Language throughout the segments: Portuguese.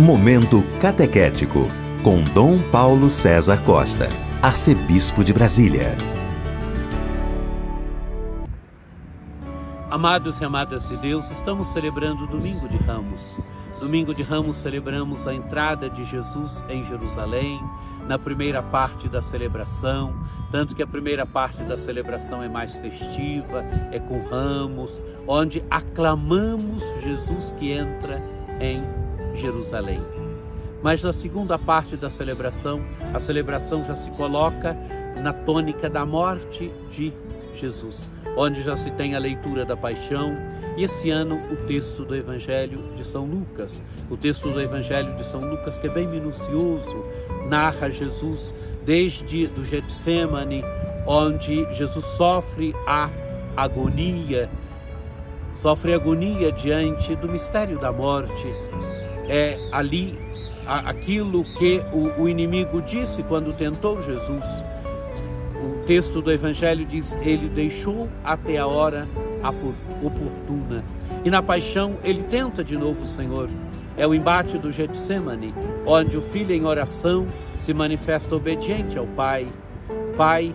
Momento Catequético, com Dom Paulo César Costa, Arcebispo de Brasília. Amados e amadas de Deus, estamos celebrando o Domingo de Ramos. Domingo de Ramos celebramos a entrada de Jesus em Jerusalém, na primeira parte da celebração, tanto que a primeira parte da celebração é mais festiva, é com ramos, onde aclamamos Jesus que entra em Jerusalém. Mas na segunda parte da celebração, a celebração já se coloca na tônica da morte de Jesus, onde já se tem a leitura da paixão e esse ano o texto do Evangelho de São Lucas. O texto do Evangelho de São Lucas que é bem minucioso, narra Jesus desde do Getsemane, onde Jesus sofre a agonia, sofre agonia diante do mistério da morte, é ali aquilo que o, o inimigo disse quando tentou Jesus. O texto do Evangelho diz: Ele deixou até a hora oportuna. E na paixão, ele tenta de novo o Senhor. É o embate do Getsemane, onde o filho em oração se manifesta obediente ao Pai. Pai,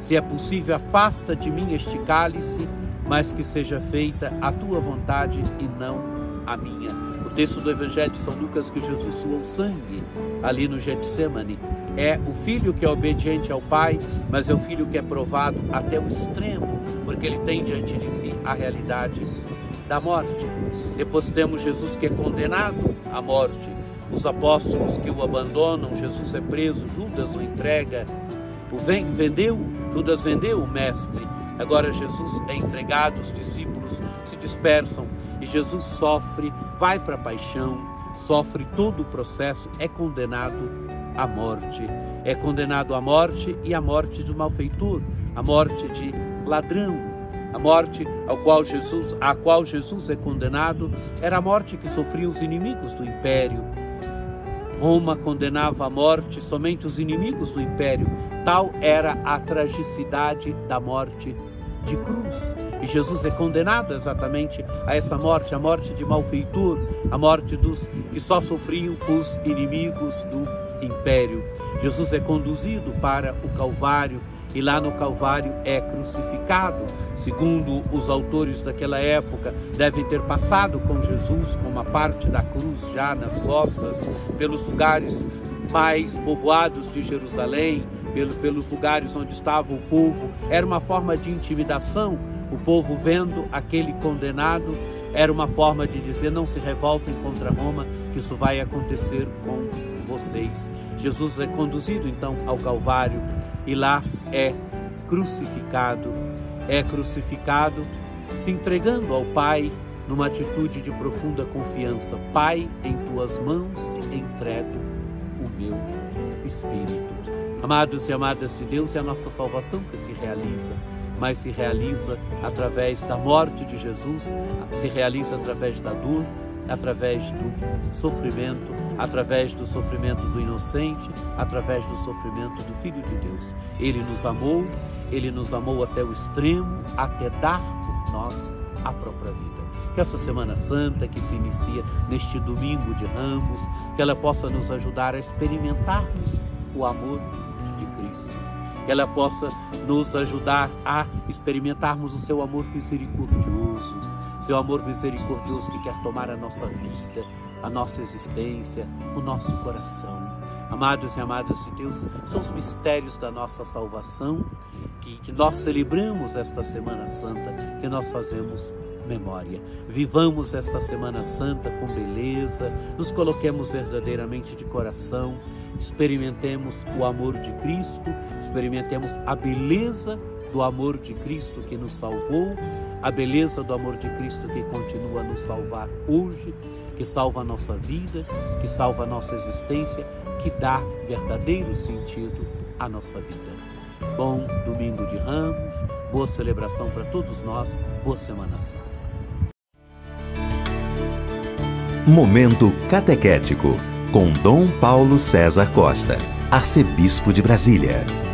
se é possível, afasta de mim este cálice, mas que seja feita a tua vontade e não a minha texto do Evangelho de São Lucas que Jesus suou sangue ali no Getsemane. É o filho que é obediente ao pai, mas é o filho que é provado até o extremo, porque ele tem diante de si a realidade da morte. Depois temos Jesus que é condenado à morte, os apóstolos que o abandonam, Jesus é preso, Judas o entrega, o vendeu, Judas vendeu o mestre. Agora Jesus é entregado, os discípulos se dispersam e Jesus sofre, vai para a paixão, sofre todo o processo, é condenado à morte. É condenado à morte e à morte de malfeitor, a morte de ladrão. A morte ao qual Jesus, a qual Jesus é condenado era a morte que sofriam os inimigos do império. Roma condenava à morte somente os inimigos do império. Tal era a tragicidade da morte de cruz. E Jesus é condenado exatamente a essa morte, a morte de malfeitor, a morte dos que só sofriam os inimigos do império. Jesus é conduzido para o Calvário e lá no Calvário é crucificado. Segundo os autores daquela época, devem ter passado com Jesus com uma parte da cruz já nas costas, pelos lugares mais povoados de Jerusalém, pelos lugares onde estava o povo. Era uma forma de intimidação. O povo vendo aquele condenado era uma forma de dizer: não se revoltem contra Roma, que isso vai acontecer com vocês. Jesus é conduzido então ao Calvário e lá é crucificado. É crucificado se entregando ao Pai numa atitude de profunda confiança. Pai, em tuas mãos entrego o meu espírito. Amados e amadas de Deus, é a nossa salvação que se realiza, mas se realiza através da morte de Jesus, se realiza através da dor, através do sofrimento, através do sofrimento do inocente, através do sofrimento do Filho de Deus. Ele nos amou, ele nos amou até o extremo, até dar por nós a própria vida. Que essa Semana Santa que se inicia neste domingo de Ramos, que ela possa nos ajudar a experimentarmos o amor de Cristo. Que ela possa nos ajudar a experimentarmos o seu amor misericordioso, seu amor misericordioso que quer tomar a nossa vida, a nossa existência, o nosso coração. Amados e amadas de Deus, são os mistérios da nossa salvação que, que nós celebramos esta Semana Santa, que nós fazemos memória. Vivamos esta Semana Santa com beleza, nos coloquemos verdadeiramente de coração, experimentemos o amor de Cristo, experimentemos a beleza do amor de Cristo que nos salvou, a beleza do amor de Cristo que continua a nos salvar hoje, que salva a nossa vida, que salva a nossa existência, que dá verdadeiro sentido à nossa vida. Bom domingo de ramos, boa celebração para todos nós, boa Semana Santa. Momento Catequético, com Dom Paulo César Costa, Arcebispo de Brasília.